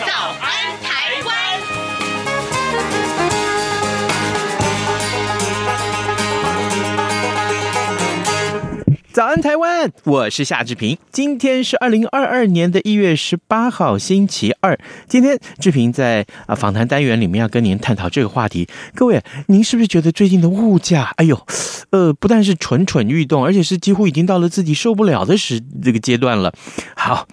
早安台湾》。早安，台湾！我是夏志平。今天是二零二二年的一月十八号，星期二。今天志平在啊访谈单元里面要跟您探讨这个话题。各位，您是不是觉得最近的物价，哎呦，呃，不但是蠢蠢欲动，而且是几乎已经到了自己受不了的时这个阶段了。好。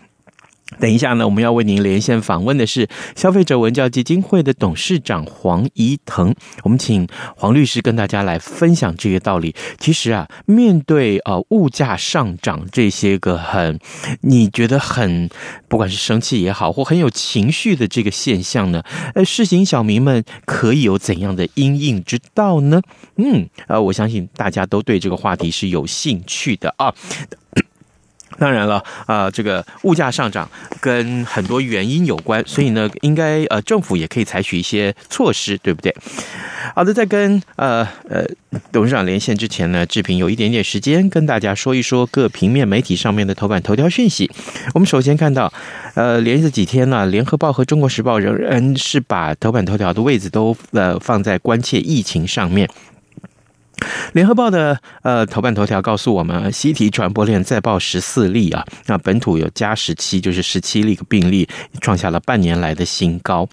等一下呢，我们要为您连线访问的是消费者文教基金会的董事长黄怡腾。我们请黄律师跟大家来分享这个道理。其实啊，面对呃物价上涨这些个很你觉得很不管是生气也好，或很有情绪的这个现象呢，呃，市井小民们可以有怎样的因应之道呢？嗯，呃，我相信大家都对这个话题是有兴趣的啊。当然了，啊、呃，这个物价上涨跟很多原因有关，所以呢，应该呃，政府也可以采取一些措施，对不对？好的，在跟呃呃董事长连线之前呢，志平有一点点时间跟大家说一说各平面媒体上面的头版头条讯息。我们首先看到，呃，连着几天呢，联合报和中国时报仍然是把头版头条的位置都呃放在关切疫情上面。联合报的呃头版头条告诉我们，西提传播链再爆十四例啊，那本土有加十七，就是十七例个病例，创下了半年来的新高。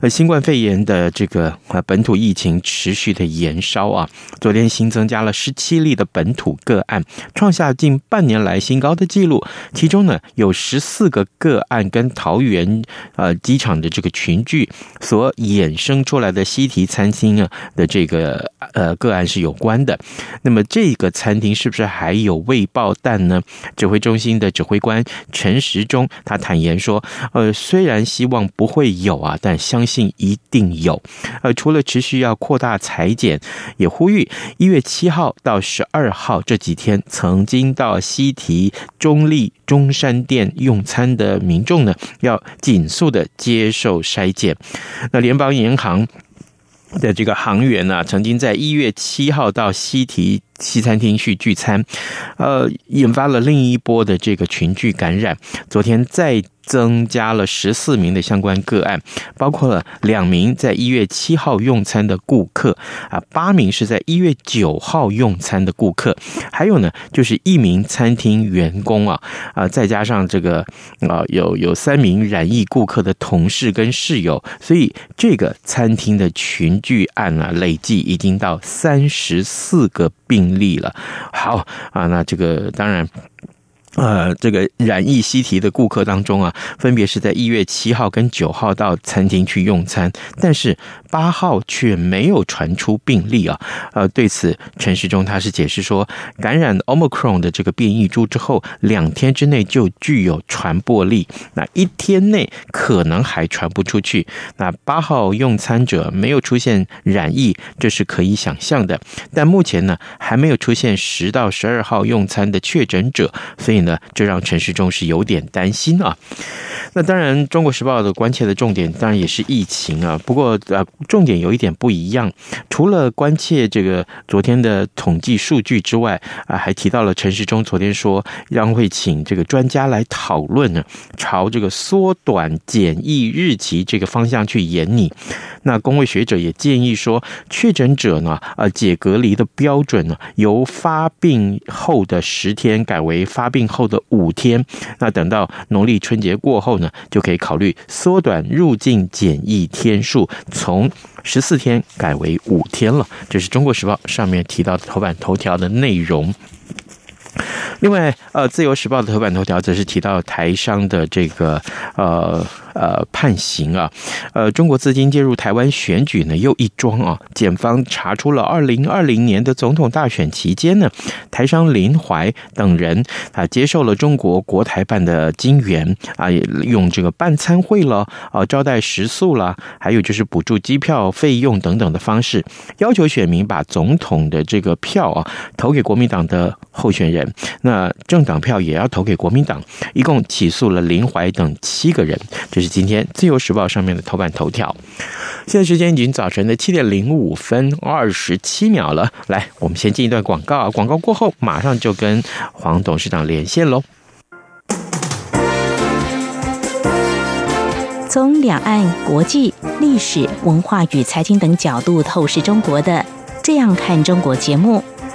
呃，新冠肺炎的这个呃本土疫情持续的延烧啊，昨天新增加了十七例的本土个案，创下近半年来新高的纪录。其中呢，有十四个个案跟桃园呃机场的这个群聚所衍生出来的西提餐厅啊的这个呃个案是有关的，那么这个餐厅是不是还有未爆弹呢？指挥中心的指挥官陈时中他坦言说，呃，虽然希望不会有啊，但相信一定有。呃，除了持续要扩大裁减，也呼吁一月七号到十二号这几天曾经到西提中立中山店用餐的民众呢，要尽速的接受筛检。那联邦银行。的这个航员呢、曾经在一月七号到西提西餐厅去聚餐，呃，引发了另一波的这个群聚感染。昨天再。增加了十四名的相关个案，包括了两名在一月七号用餐的顾客啊，八名是在一月九号用餐的顾客，还有呢，就是一名餐厅员工啊啊，再加上这个啊，有有三名染疫顾客的同事跟室友，所以这个餐厅的群聚案啊，累计已经到三十四个病例了。好啊，那这个当然。呃，这个染疫西提的顾客当中啊，分别是在一月七号跟九号到餐厅去用餐，但是八号却没有传出病例啊。呃，对此陈时中他是解释说，感染 Omicron 的这个变异株之后，两天之内就具有传播力，那一天内可能还传不出去。那八号用餐者没有出现染疫，这是可以想象的，但目前呢，还没有出现十到十二号用餐的确诊者，所以。呢，这让陈时中是有点担心啊。那当然，《中国时报》的关切的重点当然也是疫情啊。不过，呃，重点有一点不一样，除了关切这个昨天的统计数据之外，啊，还提到了陈时中昨天说，将会请这个专家来讨论呢，朝这个缩短检疫日期这个方向去研拟。那工位学者也建议说，确诊者呢，呃，解隔离的标准呢，由发病后的十天改为发病后的五天。那等到农历春节过后呢，就可以考虑缩短入境检疫天数，从十四天改为五天了。这是中国时报上面提到的头版头条的内容。另外，呃，《自由时报》的头版头条则是提到台商的这个呃呃判刑啊。呃，中国资金介入台湾选举呢又一桩啊，检方查出了二零二零年的总统大选期间呢，台商林怀等人啊接受了中国国台办的金援啊，用这个办餐会了啊，招待食宿了，还有就是补助机票费用等等的方式，要求选民把总统的这个票啊投给国民党的候选人，那那政党票也要投给国民党，一共起诉了林怀等七个人。这是今天《自由时报》上面的头版头条。现在时间已经早晨的七点零五分二十七秒了，来，我们先进一段广告，广告过后马上就跟黄董事长连线喽。从两岸、国际、历史文化与财经等角度透视中国的《这样看中国》节目，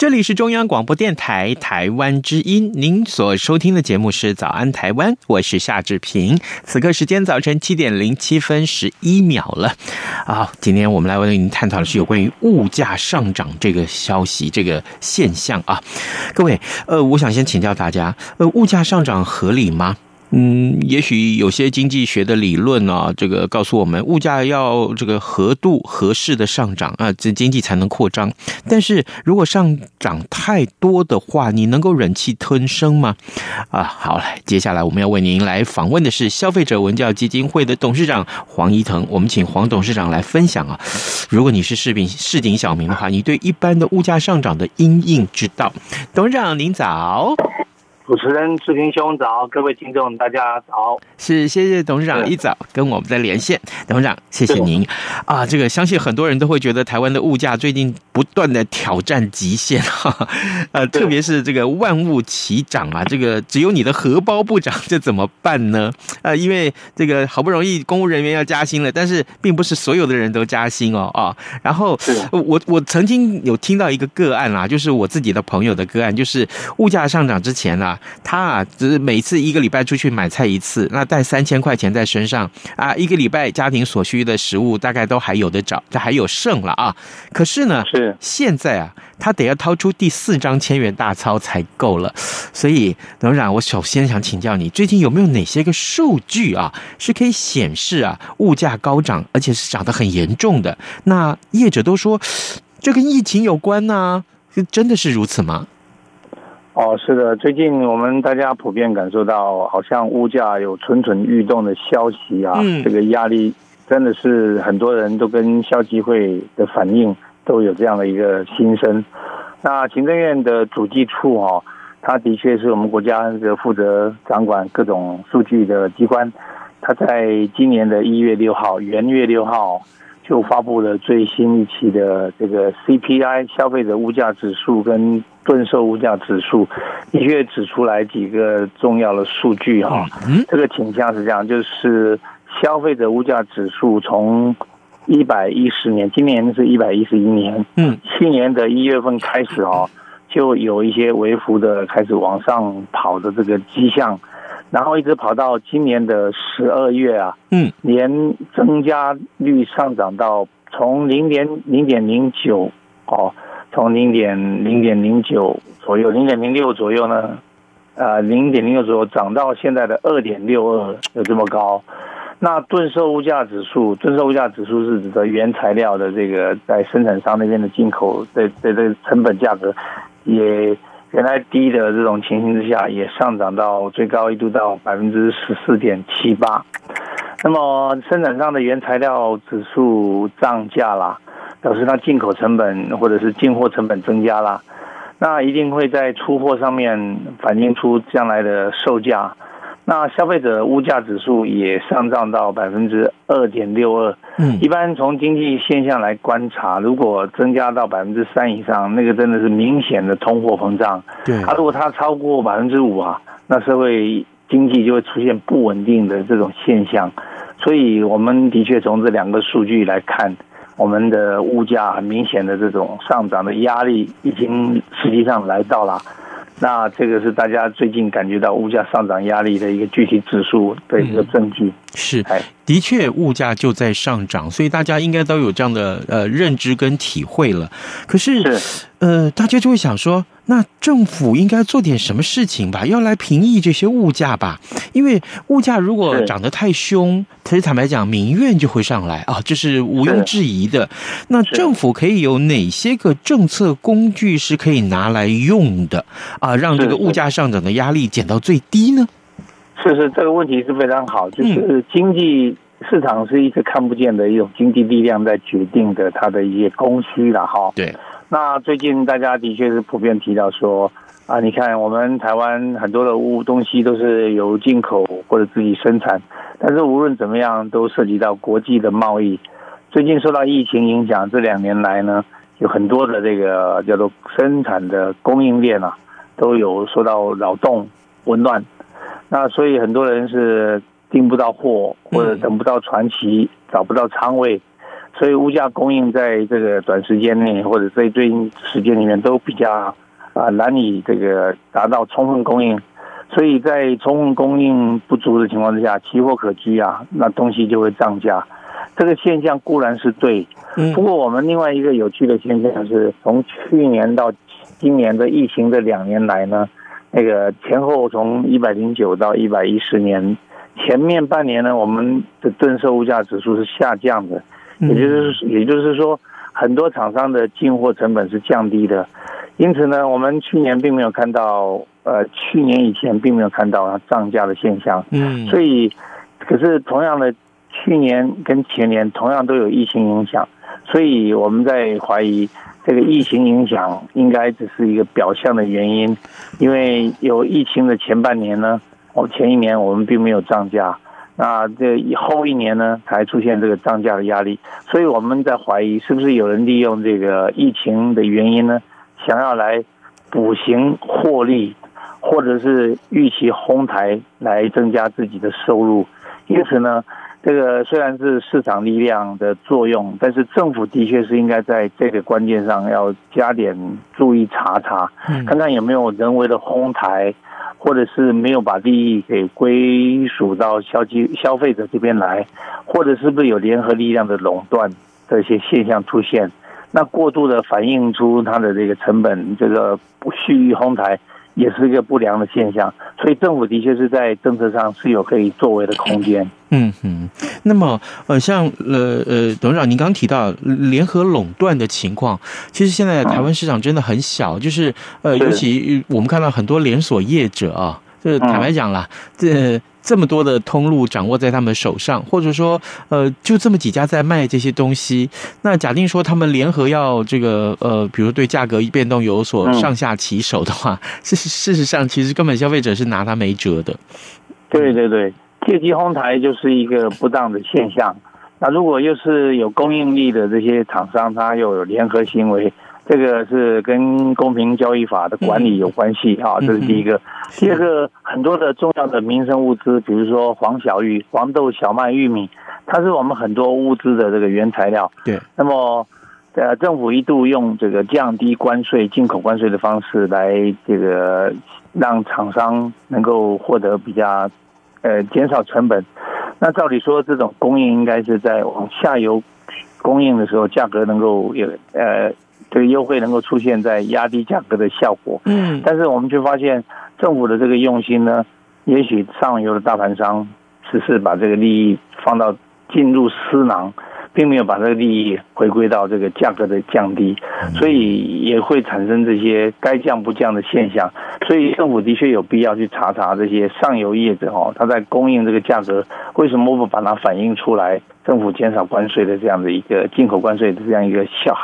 这里是中央广播电台台湾之音，您所收听的节目是《早安台湾》，我是夏志平。此刻时间早晨七点零七分十一秒了。啊，今天我们来为您探讨的是有关于物价上涨这个消息、这个现象啊。各位，呃，我想先请教大家，呃，物价上涨合理吗？嗯，也许有些经济学的理论啊，这个告诉我们，物价要这个合度合适的上涨啊，这经济才能扩张。但是如果上涨太多的话，你能够忍气吞声吗？啊，好了，接下来我们要为您来访问的是消费者文教基金会的董事长黄怡腾，我们请黄董事长来分享啊。如果你是市民市井小民的话，你对一般的物价上涨的因应之道，董事长您早。主持人志平兄早，各位听众大家早。是，谢谢董事长一早跟我们在连线。董事长，谢谢您啊！这个相信很多人都会觉得台湾的物价最近不断的挑战极限哈，呃，特别是这个万物齐涨啊，这个只有你的荷包不涨，这怎么办呢？呃，因为这个好不容易公务人员要加薪了，但是并不是所有的人都加薪哦啊。然后我我曾经有听到一个个案啦，就是我自己的朋友的个案，就是物价上涨之前啊。他啊，只是每次一个礼拜出去买菜一次，那带三千块钱在身上啊，一个礼拜家庭所需的食物大概都还有的找，这还有剩了啊。可是呢，是现在啊，他得要掏出第四张千元大钞才够了。所以，董事长，我首先想请教你，最近有没有哪些个数据啊，是可以显示啊，物价高涨，而且是涨得很严重的？那业者都说这跟疫情有关呢、啊，真的是如此吗？哦，是的，最近我们大家普遍感受到，好像物价有蠢蠢欲动的消息啊，嗯、这个压力真的是很多人都跟消基会的反应都有这样的一个心声。那行政院的主计处哈、哦，它的确是我们国家这个负责掌管各种数据的机关，它在今年的一月六号，元月六号就发布了最新一期的这个 CPI 消费者物价指数跟。顿售物价指数的确指出来几个重要的数据哈，这个倾向是这样，就是消费者物价指数从一百一十年，今年是一百一十一年，嗯，去年的一月份开始哦，就有一些微幅的开始往上跑的这个迹象，然后一直跑到今年的十二月啊，嗯，年增加率上涨到从零点零点零九哦。从零点零点零九左右，零点零六左右呢，呃零点零六左右涨到现在的二点六二，有这么高。那顿售物价指数，顿售物价指数是指的原材料的这个在生产商那边的进口的的这个成本价格，也原来低的这种情形之下，也上涨到最高一度到百分之十四点七八。那么生产商的原材料指数涨价啦，表示它进口成本或者是进货成本增加了，那一定会在出货上面反映出将来的售价。那消费者物价指数也上涨到百分之二点六二。嗯，一般从经济现象来观察，如果增加到百分之三以上，那个真的是明显的通货膨胀。对，啊，如果它超过百分之五啊，那社会经济就会出现不稳定的这种现象。所以，我们的确从这两个数据来看，我们的物价很明显的这种上涨的压力已经实际上来到了。那这个是大家最近感觉到物价上涨压力的一个具体指数的一个证据。嗯、是，的确物价就在上涨，所以大家应该都有这样的呃认知跟体会了。可是，呃，大家就会想说。那政府应该做点什么事情吧？要来平抑这些物价吧？因为物价如果涨得太凶，其实坦白讲，民怨就会上来啊，这是毋庸置疑的。那政府可以有哪些个政策工具是可以拿来用的啊？让这个物价上涨的压力减到最低呢？是是，这个问题是非常好。就是经济市场是一个看不见的一种经济力量在决定的，它的一些供需了哈。对。那最近大家的确是普遍提到说啊，你看我们台湾很多的物东西都是由进口或者自己生产，但是无论怎么样都涉及到国际的贸易。最近受到疫情影响，这两年来呢，有很多的这个叫做生产的供应链啊，都有受到扰动、紊乱。那所以很多人是订不到货，或者等不到船期，找不到仓位。所以物价供应在这个短时间内，或者在最近时间里面都比较啊难以这个达到充分供应，所以在充分供应不足的情况之下，奇货可居啊，那东西就会涨价。这个现象固然是对，不过我们另外一个有趣的现象是，从去年到今年的疫情这两年来呢，那个前后从一百零九到一百一十年前面半年呢，我们的吨售物价指数是下降的。也就是，也就是说，很多厂商的进货成本是降低的，因此呢，我们去年并没有看到，呃，去年以前并没有看到它涨价的现象。嗯，所以，可是同样的，去年跟前年同样都有疫情影响，所以我们在怀疑这个疫情影响应该只是一个表象的原因，因为有疫情的前半年呢，哦，前一年我们并没有涨价。那这以后一年呢，才出现这个涨价的压力，所以我们在怀疑是不是有人利用这个疫情的原因呢，想要来补行获利，或者是预期哄抬来增加自己的收入。因此呢，这个虽然是市场力量的作用，但是政府的确是应该在这个关键上要加点注意查查，看看有没有人为的哄抬。或者是没有把利益给归属到消费消费者这边来，或者是不是有联合力量的垄断这些现象出现？那过度的反映出它的这个成本，这个不蓄意哄抬，也是一个不良的现象。所以政府的确是在政策上是有可以作为的空间。嗯哼，那么呃，像呃呃，董事长您刚刚提到联合垄断的情况，其实现在台湾市场真的很小，就是呃，尤其我们看到很多连锁业者啊，就是坦白讲啦，这这么多的通路掌握在他们手上，或者说呃，就这么几家在卖这些东西，那假定说他们联合要这个呃，比如对价格变动有所上下其手的话，事实事实上其实根本消费者是拿他没辙的。对对对。借机哄抬就是一个不当的现象。那如果又是有供应力的这些厂商，他又有联合行为，这个是跟公平交易法的管理有关系啊。这是第一个。第二个，很多的重要的民生物资，比如说黄小玉、黄豆、小麦、玉米，它是我们很多物资的这个原材料。对。那么，呃，政府一度用这个降低关税、进口关税的方式来这个让厂商能够获得比较。呃，减少成本。那照理说，这种供应应该是在往下游供应的时候，价格能够有呃，这个优惠能够出现在压低价格的效果。嗯。但是我们却发现，政府的这个用心呢，也许上游的大盘商只是把这个利益放到进入私囊。并没有把这个利益回归到这个价格的降低，所以也会产生这些该降不降的现象。所以政府的确有必要去查查这些上游业者哦，他在供应这个价格为什么不把它反映出来？政府减少关税的这样的一个进口关税的这样一个效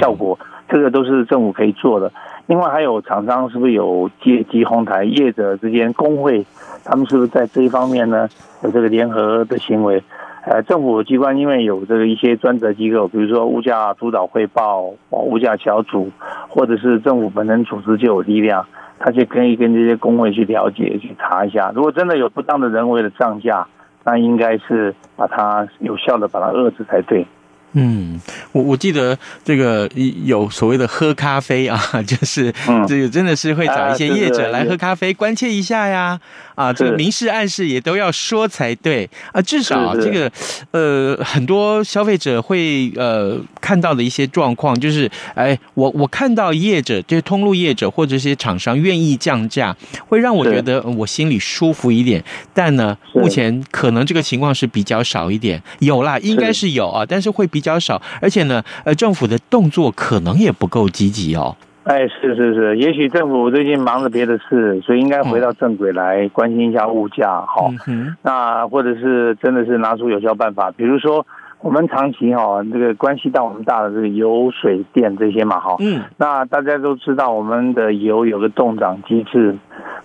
效果，这个都是政府可以做的。另外还有厂商是不是有借机哄抬业者之间工会，他们是不是在这一方面呢有这个联合的行为？呃，政府机关因为有这个一些专责机构，比如说物价督导汇报、物价小组，或者是政府本身组织就有力量，他就可以跟这些工会去了解、去查一下。如果真的有不当的人为的涨价，那应该是把它有效的把它遏制才对。嗯，我我记得这个有所谓的喝咖啡啊，就是这个真的是会找一些业者来喝咖啡，关切一下呀。啊，这个明示暗示也都要说才对啊，至少这个呃，很多消费者会呃看到的一些状况，就是哎，我我看到业者，就是通路业者或者一些厂商愿意降价，会让我觉得我心里舒服一点。但呢，目前可能这个情况是比较少一点，有啦，应该是有啊，但是会比较少，而且呢，呃，政府的动作可能也不够积极哦。哎，是是是，也许政府最近忙着别的事，所以应该回到正轨来关心一下物价，哈、嗯。那或者是真的是拿出有效办法，比如说我们长期哈，这个关系到我们大的这个油水电这些嘛，哈。嗯。那大家都知道，我们的油有个冻涨机制，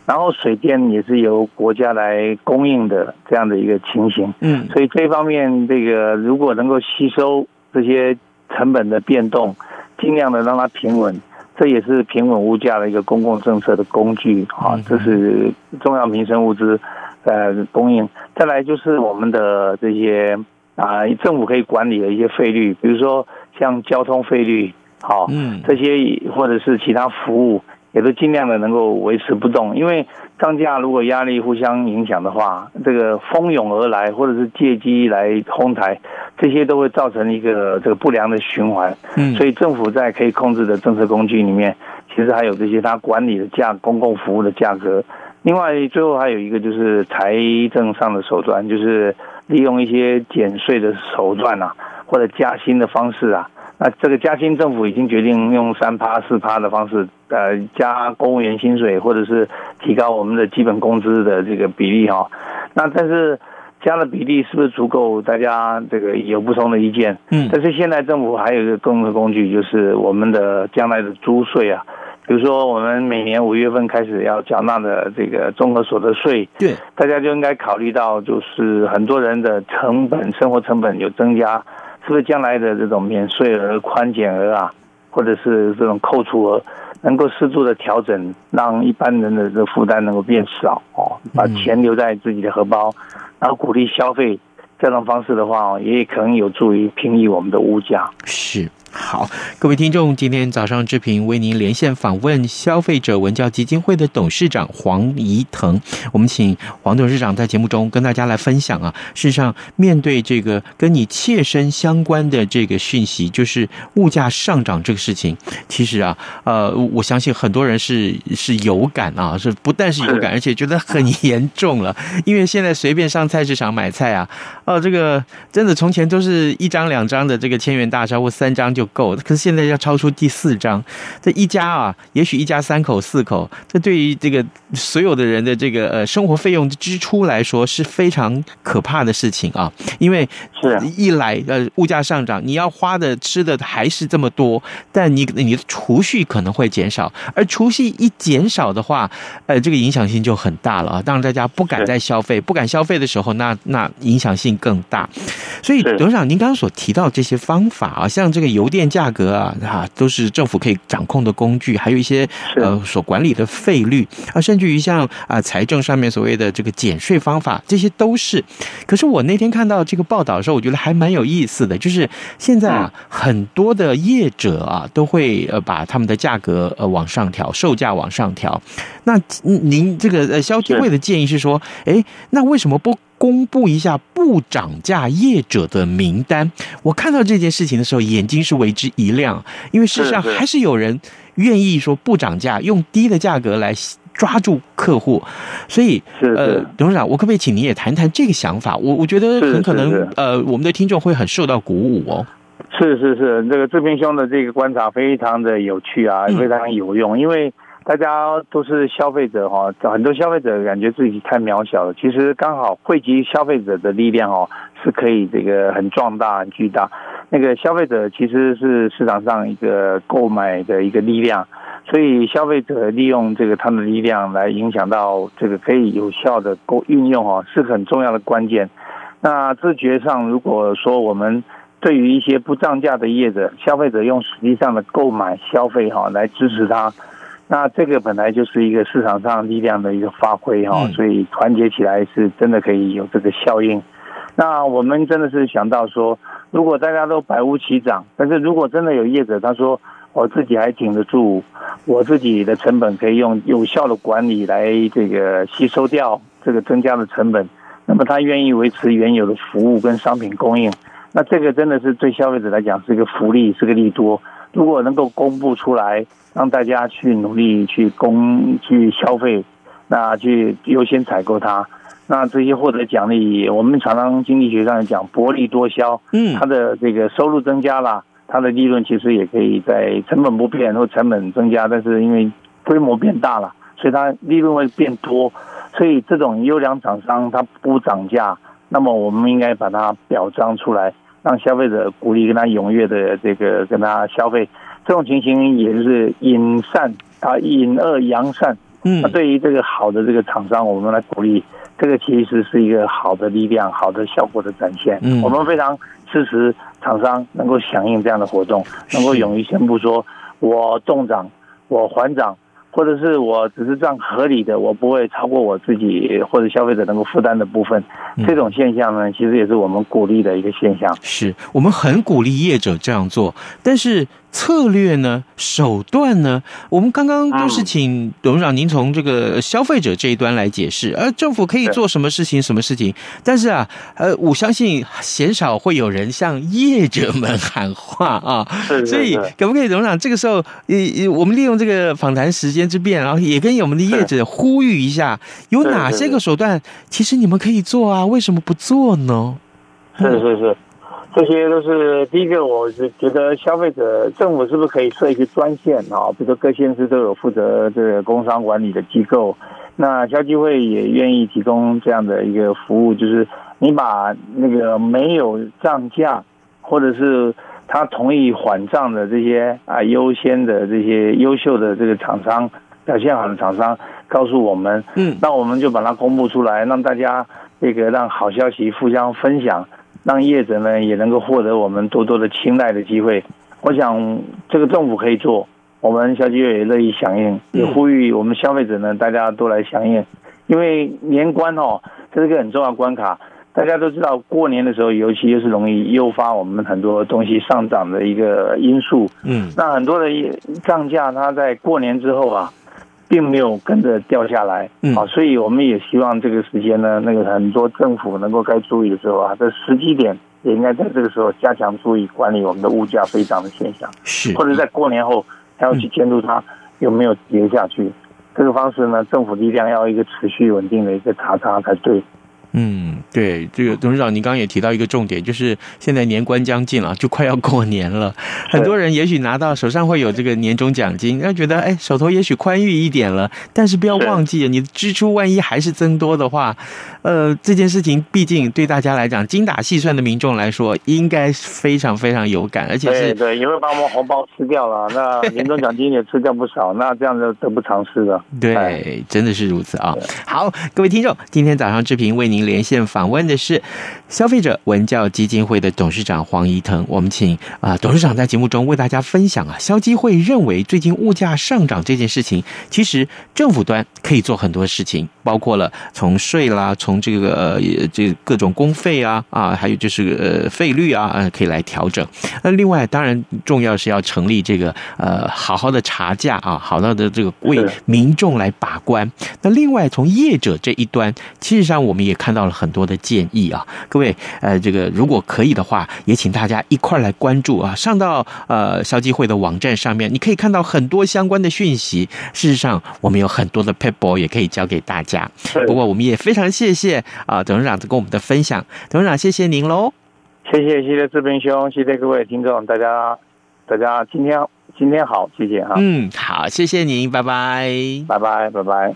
然后水电也是由国家来供应的这样的一个情形。嗯。所以这方面，这个如果能够吸收这些成本的变动，尽量的让它平稳。这也是平稳物价的一个公共政策的工具啊，这是重要民生物资呃供应。再来就是我们的这些啊，政府可以管理的一些费率，比如说像交通费率，好，嗯，这些或者是其他服务。也都尽量的能够维持不动，因为涨价如果压力互相影响的话，这个蜂拥而来或者是借机来哄抬，这些都会造成一个这个不良的循环。嗯，所以政府在可以控制的政策工具里面，其实还有这些它管理的价公共服务的价格。另外，最后还有一个就是财政上的手段，就是利用一些减税的手段啊，或者加薪的方式啊。那这个加薪，政府已经决定用三趴四趴的方式，呃，加公务员薪水，或者是提高我们的基本工资的这个比例哈。那但是加的比例是不是足够？大家这个有不同的意见。嗯。但是现在政府还有一个更的工具，就是我们的将来的租税啊。比如说，我们每年五月份开始要缴纳的这个综合所得税，对，大家就应该考虑到，就是很多人的成本，生活成本有增加。是不是将来的这种免税额、宽减额啊，或者是这种扣除额，能够适度的调整，让一般人的这个负担能够变少哦，把钱留在自己的荷包，然后鼓励消费，这种方式的话，也可能有助于平抑我们的物价。是。好，各位听众，今天早上志平为您连线访问消费者文教基金会的董事长黄怡腾。我们请黄董事长在节目中跟大家来分享啊。事实上，面对这个跟你切身相关的这个讯息，就是物价上涨这个事情，其实啊，呃，我相信很多人是是有感啊，是不但是有感，而且觉得很严重了。因为现在随便上菜市场买菜啊，哦，这个真的从前都是一张两张的这个千元大钞或三张就。够，可是现在要超出第四张，这一家啊，也许一家三口四口，这对于这个所有的人的这个呃生活费用支出来说是非常可怕的事情啊，因为是一来呃物价上涨，你要花的吃的还是这么多，但你你的储蓄可能会减少，而储蓄一减少的话，呃这个影响性就很大了啊，当然大家不敢再消费，不敢消费的时候，那那影响性更大，所以董事长您刚刚所提到这些方法啊，像这个油。电价格啊，啊，都是政府可以掌控的工具，还有一些呃所管理的费率啊，甚至于像啊财政上面所谓的这个减税方法，这些都是。可是我那天看到这个报道的时候，我觉得还蛮有意思的，就是现在啊很多的业者啊都会呃把他们的价格呃往上调，售价往上调。那您这个呃消基会的建议是说，哎，那为什么不？公布一下不涨价业者的名单。我看到这件事情的时候，眼睛是为之一亮，因为事实上还是有人愿意说不涨价，用低的价格来抓住客户。所以，是是呃，董事长，我可不可以请您也谈谈这个想法？我我觉得很可能，呃，我们的听众会很受到鼓舞哦。是是是，这个志平兄的这个观察非常的有趣啊，非常有用，因为。大家都是消费者哈，很多消费者感觉自己太渺小了。其实刚好汇集消费者的力量哦，是可以这个很壮大、很巨大。那个消费者其实是市场上一个购买的一个力量，所以消费者利用这个他们的力量来影响到这个可以有效的购运用哦，是很重要的关键。那自觉上，如果说我们对于一些不涨价的业者，消费者用实际上的购买消费哈来支持他。那这个本来就是一个市场上力量的一个发挥哈，所以团结起来是真的可以有这个效应。那我们真的是想到说，如果大家都百无齐涨，但是如果真的有业者他说我自己还挺得住，我自己的成本可以用有效的管理来这个吸收掉这个增加的成本，那么他愿意维持原有的服务跟商品供应，那这个真的是对消费者来讲是一个福利，是个利多。如果能够公布出来，让大家去努力去供去消费，那去优先采购它，那这些获得奖励，我们常常经济学上讲薄利多销，嗯，它的这个收入增加了，它的利润其实也可以在成本不变或成本增加，但是因为规模变大了，所以它利润会变多，所以这种优良厂商它不涨价，那么我们应该把它表彰出来。让消费者鼓励跟他踊跃的这个跟他消费，这种情形也就是引善啊，引恶扬善。嗯，那对于这个好的这个厂商，我们来鼓励，这个其实是一个好的力量、好的效果的展现。嗯，我们非常支持厂商能够响应这样的活动，能够勇于宣布说，我中涨，我还涨。或者是我只是这样合理的，我不会超过我自己或者消费者能够负担的部分，这种现象呢，其实也是我们鼓励的一个现象。是我们很鼓励业者这样做，但是。策略呢？手段呢？我们刚刚都是请董事长您从这个消费者这一端来解释，而政府可以做什么事情？什么事情？但是啊，呃，我相信鲜少会有人向业者们喊话啊。所以，可不可以董事长这个时候，呃，我们利用这个访谈时间之便，然后也跟我们的业者呼吁一下，有哪些个手段，其实你们可以做啊？为什么不做呢？是是是。这些都是第一个，我是觉得消费者政府是不是可以设一个专线啊？比如说各县市都有负责这个工商管理的机构，那消基会也愿意提供这样的一个服务，就是你把那个没有涨价或者是他同意缓涨的这些啊优先的这些优秀的这个厂商表现好的厂商告诉我们，嗯，那我们就把它公布出来，让大家这个让好消息互相分享。让业者呢也能够获得我们多多的青睐的机会，我想这个政府可以做，我们消基会也乐意响应，也呼吁我们消费者呢大家都来响应，因为年关哦，这是个很重要关卡，大家都知道过年的时候，尤其又是容易诱发我们很多东西上涨的一个因素，嗯，那很多的涨价，它在过年之后啊。并没有跟着掉下来，啊，所以我们也希望这个时间呢，那个很多政府能够该注意的时候啊，这时机点也应该在这个时候加强注意管理我们的物价飞涨的现象，是，或者在过年后还要去监督它有没有跌下去，这个方式呢，政府力量要一个持续稳定的一个查查才对。嗯，对，这个董事长，您刚刚也提到一个重点，就是现在年关将近了，就快要过年了，很多人也许拿到手上会有这个年终奖金，要觉得哎，手头也许宽裕一点了，但是不要忘记，你的支出万一还是增多的话，呃，这件事情毕竟对大家来讲，精打细算的民众来说，应该非常非常有感，而且是对，对，也会把我们红包吃掉了，那年终奖金也吃掉不少，那这样就得不偿失了。对，真的是如此啊。好，各位听众，今天早上志平为您连线访问的是消费者文教基金会的董事长黄怡腾，我们请啊董事长在节目中为大家分享啊，消基会认为最近物价上涨这件事情，其实政府端可以做很多事情，包括了从税啦，从这个这各种公费啊啊，还有就是呃费率啊，呃可以来调整。那另外当然重要是要成立这个呃好好的查价啊，好好的这个为民众来把关。那另外从业者这一端，其实上我们也看。看到了很多的建议啊。各位，呃，这个如果可以的话，也请大家一块来关注啊。上到呃消基会的网站上面，你可以看到很多相关的讯息。事实上，我们有很多的 paper 也可以教给大家。不过，我们也非常谢谢啊董事长跟我们的分享。董事长，谢谢您喽。谢谢，谢谢志斌兄，谢谢各位听众，大家，大家今天今天好，谢谢哈。嗯，好，谢谢您，拜拜，拜拜，拜拜。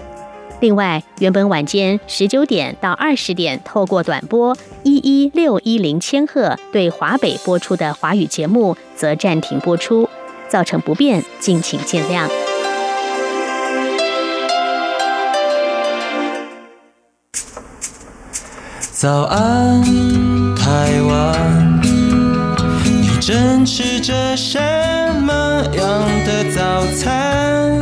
另外，原本晚间十九点到二十点透过短波一一六一零千赫对华北播出的华语节目，则暂停播出，造成不便，敬请见谅。早安。台湾，你正吃着什么样的早餐？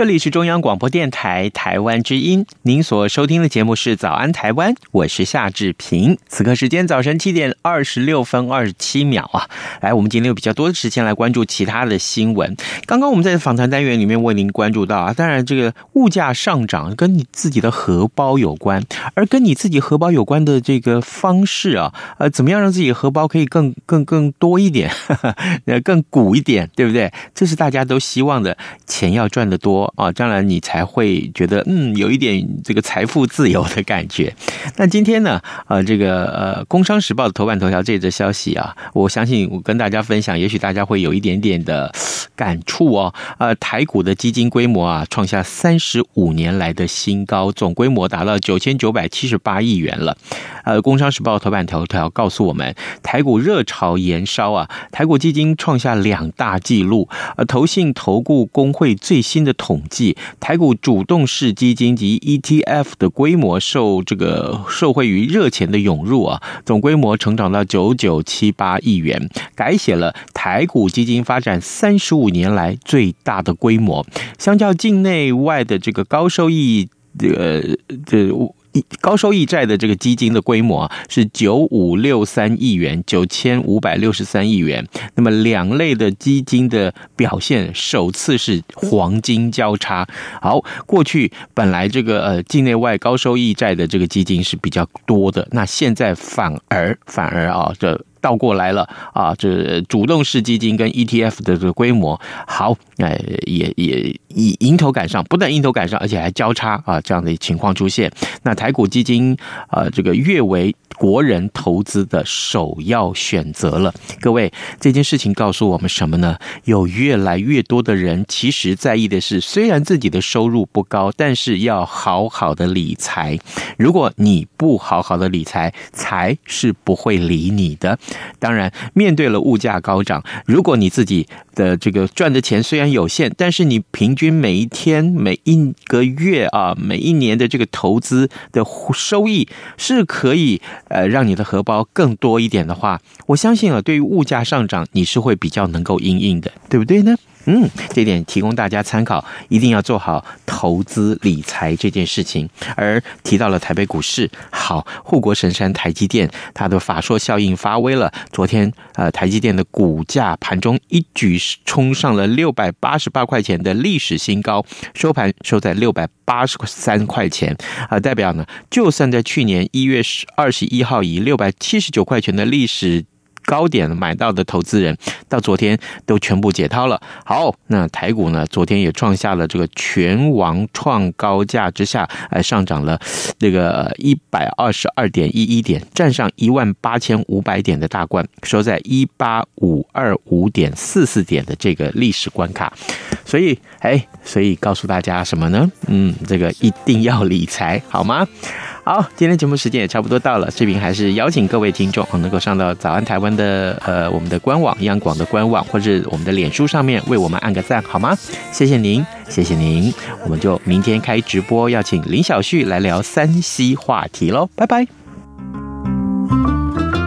这里是中央广播电台台湾之音，您所收听的节目是《早安台湾》，我是夏志平。此刻时间早晨七点二十六分二十七秒啊，来，我们今天有比较多的时间来关注其他的新闻。刚刚我们在访谈单元里面为您关注到啊，当然这个物价上涨跟你自己的荷包有关，而跟你自己荷包有关的这个方式啊，呃，怎么样让自己荷包可以更更更多一点，呃，更鼓一点，对不对？这是大家都希望的，钱要赚得多。啊，将来你才会觉得嗯，有一点这个财富自由的感觉。那今天呢，呃，这个呃，《工商时报》的头版头条这则消息啊，我相信我跟大家分享，也许大家会有一点点的感触哦。呃，台股的基金规模啊，创下三十五年来的新高，总规模达到九千九百七十八亿元了。呃，《工商时报》头版头条告诉我们，台股热潮延烧啊，台股基金创下两大纪录。呃，投信投顾公会最新的投统计，台股主动式基金及 ETF 的规模受这个受惠于热钱的涌入啊，总规模成长到九九七八亿元，改写了台股基金发展三十五年来最大的规模。相较境内外的这个高收益，呃，这。高收益债的这个基金的规模是九五六三亿元，九千五百六十三亿元。那么两类的基金的表现首次是黄金交叉。好，过去本来这个呃境内外高收益债的这个基金是比较多的，那现在反而反而啊这。倒过来了啊！这主动式基金跟 ETF 的这个规模好，哎，也也以迎头赶上，不但迎头赶上，而且还交叉啊，这样的情况出现。那台股基金啊，这个跃为国人投资的首要选择了。各位，这件事情告诉我们什么呢？有越来越多的人其实在意的是，虽然自己的收入不高，但是要好好的理财。如果你不好好的理财，财是不会理你的。当然，面对了物价高涨，如果你自己的这个赚的钱虽然有限，但是你平均每一天、每一个月啊、每一年的这个投资的收益是可以呃让你的荷包更多一点的话，我相信啊，对于物价上涨，你是会比较能够应应的，对不对呢？嗯，这点提供大家参考，一定要做好投资理财这件事情。而提到了台北股市，好，护国神山台积电，它的法说效应发威了。昨天，呃，台积电的股价盘中一举冲上了六百八十八块钱的历史新高，收盘收在六百八十三块钱，啊，代表呢，就算在去年一月二十一号以六百七十九块钱的历史。高点买到的投资人，到昨天都全部解套了。好，那台股呢，昨天也创下了这个全网创高价之下，哎，上涨了这个一百二十二点一一点，站上一万八千五百点的大关，收在一八五二五点四四点的这个历史关卡。所以，哎，所以告诉大家什么呢？嗯，这个一定要理财，好吗？好，今天节目时间也差不多到了，视频还是邀请各位听众能够上到早安台湾的呃我们的官网、央广的官网，或者我们的脸书上面为我们按个赞，好吗？谢谢您，谢谢您，我们就明天开直播，要请林小旭来聊三西话题喽，拜拜。